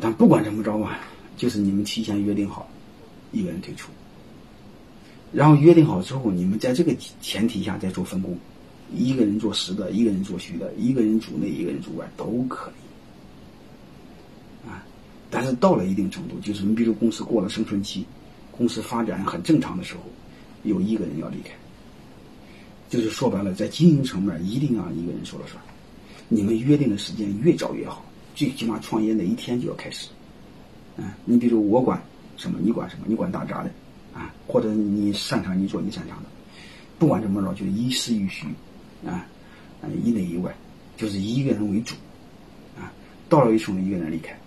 但不管怎么着吧，就是你们提前约定好，一个人退出，然后约定好之后，你们在这个前提下再做分工，一个人做实的，一个人做虚的，一个人主内，一个人主外都可以。啊，但是到了一定程度，就是你比如公司过了生存期，公司发展很正常的时候，有一个人要离开。就是说白了，在经营层面一定让一个人说了算。你们约定的时间越早越好，最起码创业那一天就要开始。嗯，你比如我管什么，你管什么，你管打杂的，啊，或者你擅长你做你擅长的，不管怎么着，就是一实一虚，啊，以内以外，就是一个人为主，啊，到了一层一个人离开，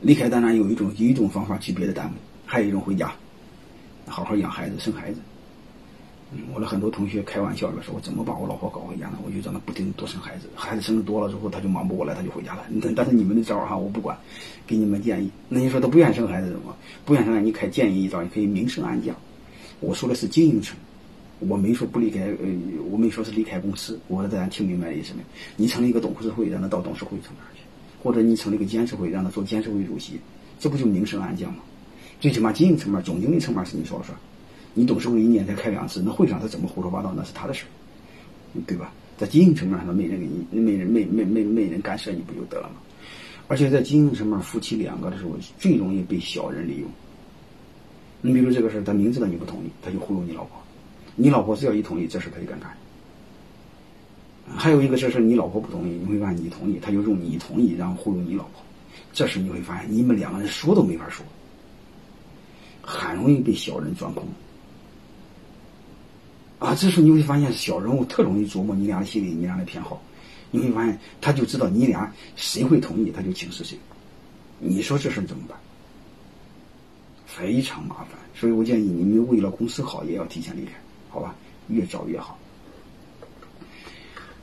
离开当然有一种有一种方法去别的单位，还有一种回家，好好养孩子生孩子。我的很多同学开玩笑的说：“我怎么把我老婆搞回家呢？我就让她不停多生孩子，孩子生的多了之后，他就忙不过来，他就回家了。但但是你们的招儿哈，我不管，给你们建议。那你说他不愿意生孩子怎么？不愿意生孩子，你开建议一招，你可以明升暗降。我说的是经营层，我没说不离开，呃，我没说是离开公司。我说大家听明白意思没？你成立一个董事会，让他到董事会层面去，或者你成立一个监事会，让他做监事会主席，这不就明升暗降吗？最起码经营层面、总经理层面是你说了算。”你董事会一年才开两次，那会上他怎么胡说八道那是他的事对吧？在经营层面上，没人给你，没人没没没没人干涉你不就得了吗？而且在经营层面，夫妻两个的时候最容易被小人利用。你比如这个事儿，他明知道你不同意，他就忽悠你老婆。你老婆只要一同意，这事他就敢干。还有一个，这事你老婆不同意，你会发现你同意，他就用你同意然后忽悠你老婆。这时你会发现，你们两个人说都没法说，很容易被小人钻空。啊，这时候你会发现小人物特容易琢磨你俩的心理，你俩的偏好。你会发现，他就知道你俩谁会同意，他就轻视谁。你说这事怎么办？非常麻烦。所以我建议你们为了公司好，也要提前离开，好吧？越早越好。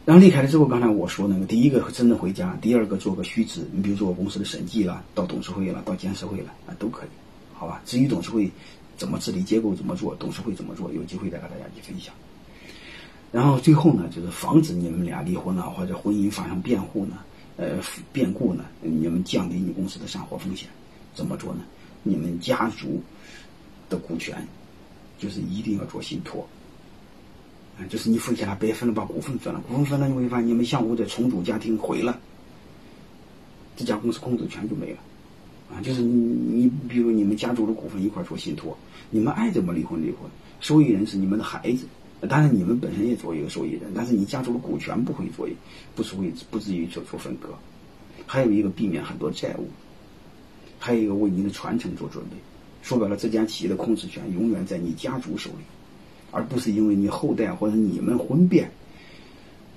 然后离开了之后，刚才我说那个，第一个真的回家，第二个做个虚职，你比如做公司的审计了，到董事会了，到监事会了，啊，都可以，好吧？至于董事会。怎么治理结构怎么做，董事会怎么做，有机会再和大家去分享。然后最后呢，就是防止你们俩离婚了或者婚姻发生变故呢，呃，变故呢，你们降低你公司的散伙风险，怎么做呢？你们家族的股权就是一定要做信托，啊，就是你分下来白分了，把股份分了，股份分了，你会发现你们相互的重组家庭毁了，这家公司控制权就没了。啊，就是你，你比如你们家族的股份一块做信托，你们爱怎么离婚离婚，受益人是你们的孩子，当然你们本身也做一个受益人，但是你家族的股权不会做，不是会不至于做做分割，还有一个避免很多债务，还有一个为您的传承做准备。说白了，这家企业的控制权永远在你家族手里，而不是因为你后代或者你们婚变，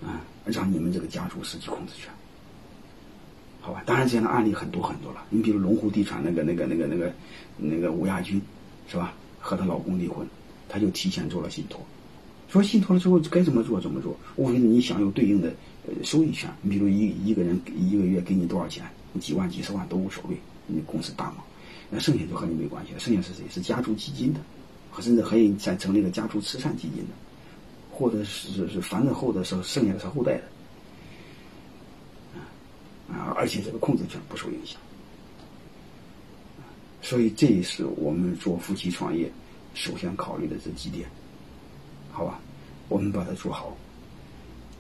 啊，让你们这个家族失去控制权。好吧，当然这样的案例很多很多了。你比如龙湖地产那个、那个、那个、那个、那个吴亚军，是吧？和她老公离婚，她就提前做了信托。说信托了之后该怎么做怎么做，无非你享有对应的呃收益权。你比如一一个人一个月给你多少钱，几万、几十万都无所谓，你公司大嘛，那剩下就和你没关系了。剩下是谁？是家族基金的，甚至可以再成立个家族慈善基金的，或者是是反正后的时候剩下的是后代的。啊，而且这个控制权不受影响，所以这也是我们做夫妻创业首先考虑的这几点，好吧？我们把它做好，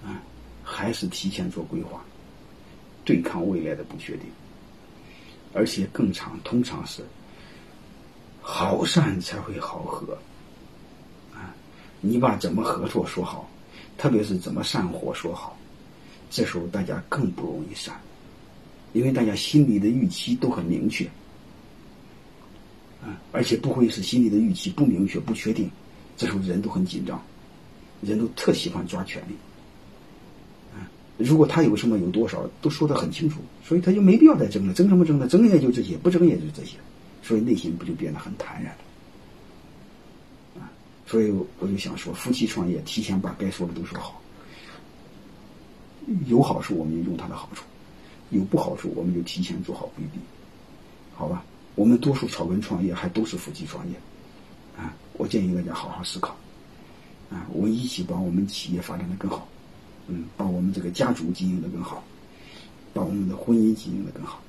啊，还是提前做规划，对抗未来的不确定，而且更长，通常是好善才会好合，啊，你把怎么合作说好，特别是怎么散伙说好，这时候大家更不容易散。因为大家心里的预期都很明确，啊，而且不会是心里的预期不明确、不确定，这时候人都很紧张，人都特喜欢抓权力，啊，如果他有什么有多少都说得很清楚，所以他就没必要再争了，争什么争呢？争也就这些，不争也就这些，所以内心不就变得很坦然了，啊，所以我就想说，夫妻创业提前把该说的都说好，有好处我们就用它的好处。有不好处，我们就提前做好规避，好吧？我们多数草根创业还都是夫妻创业，啊，我建议大家好好思考，啊，我们一起把我们企业发展的更好，嗯，把我们这个家族经营的更好，把我们的婚姻经营的更好。